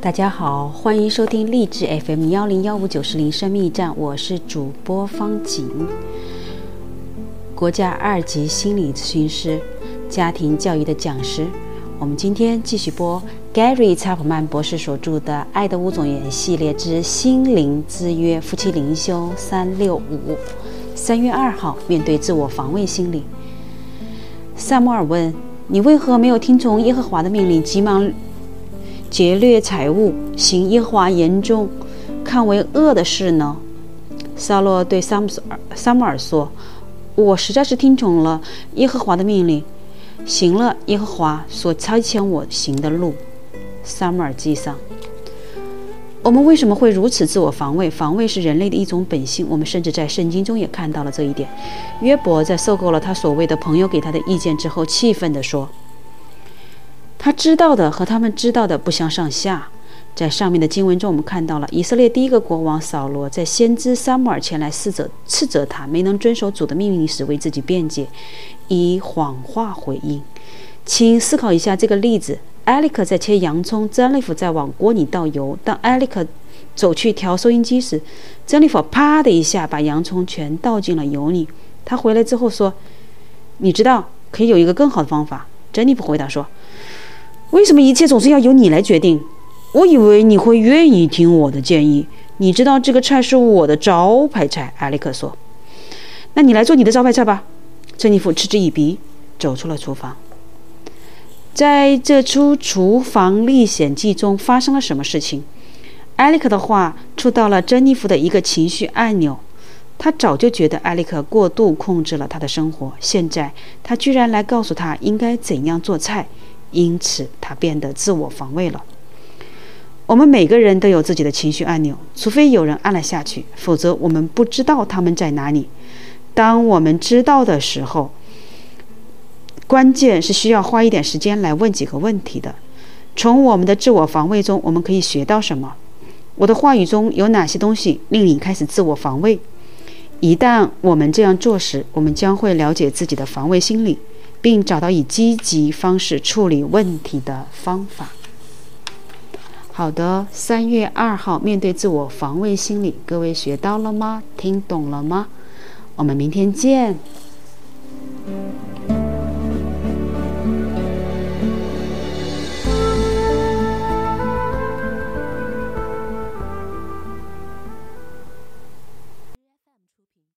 大家好，欢迎收听励志 FM 幺零幺五九四零生命驿站，我是主播方景，国家二级心理咨询师，家庭教育的讲师。我们今天继续播 Gary 查普曼博士所著的《爱的五种语言》系列之心灵之约夫妻灵修三六五。三月二号，面对自我防卫心理，萨摩尔问：“你为何没有听从耶和华的命令，急忙？”劫掠财物，行耶和华严重看为恶的事呢？撒洛对萨姆尔萨姆尔说：“我实在是听从了耶和华的命令，行了耶和华所差遣我行的路。”萨姆尔记上。我们为什么会如此自我防卫？防卫是人类的一种本性。我们甚至在圣经中也看到了这一点。约伯在受够了他所谓的朋友给他的意见之后，气愤地说。他知道的和他们知道的不相上下。在上面的经文中，我们看到了以色列第一个国王扫罗在先知撒母耳前来斥责斥责他没能遵守主的命令时，为自己辩解，以谎话回应。请思考一下这个例子：艾利克在切洋葱，珍妮弗在往锅里倒油。当艾利克走去调收音机时，珍妮弗啪的一下把洋葱全倒进了油里。他回来之后说：“你知道可以有一个更好的方法。”珍妮弗回答说。为什么一切总是要由你来决定？我以为你会愿意听我的建议。你知道这个菜是我的招牌菜，艾利克说。那你来做你的招牌菜吧。珍妮弗嗤之以鼻，走出了厨房。在这出厨房历险记中发生了什么事情？艾利克的话触到了珍妮弗的一个情绪按钮。他早就觉得艾利克过度控制了他的生活，现在他居然来告诉他应该怎样做菜。因此，他变得自我防卫了。我们每个人都有自己的情绪按钮，除非有人按了下去，否则我们不知道他们在哪里。当我们知道的时候，关键是需要花一点时间来问几个问题的。从我们的自我防卫中，我们可以学到什么？我的话语中有哪些东西令你开始自我防卫？一旦我们这样做时，我们将会了解自己的防卫心理。并找到以积极方式处理问题的方法。好的，三月二号，面对自我防卫心理，各位学到了吗？听懂了吗？我们明天见。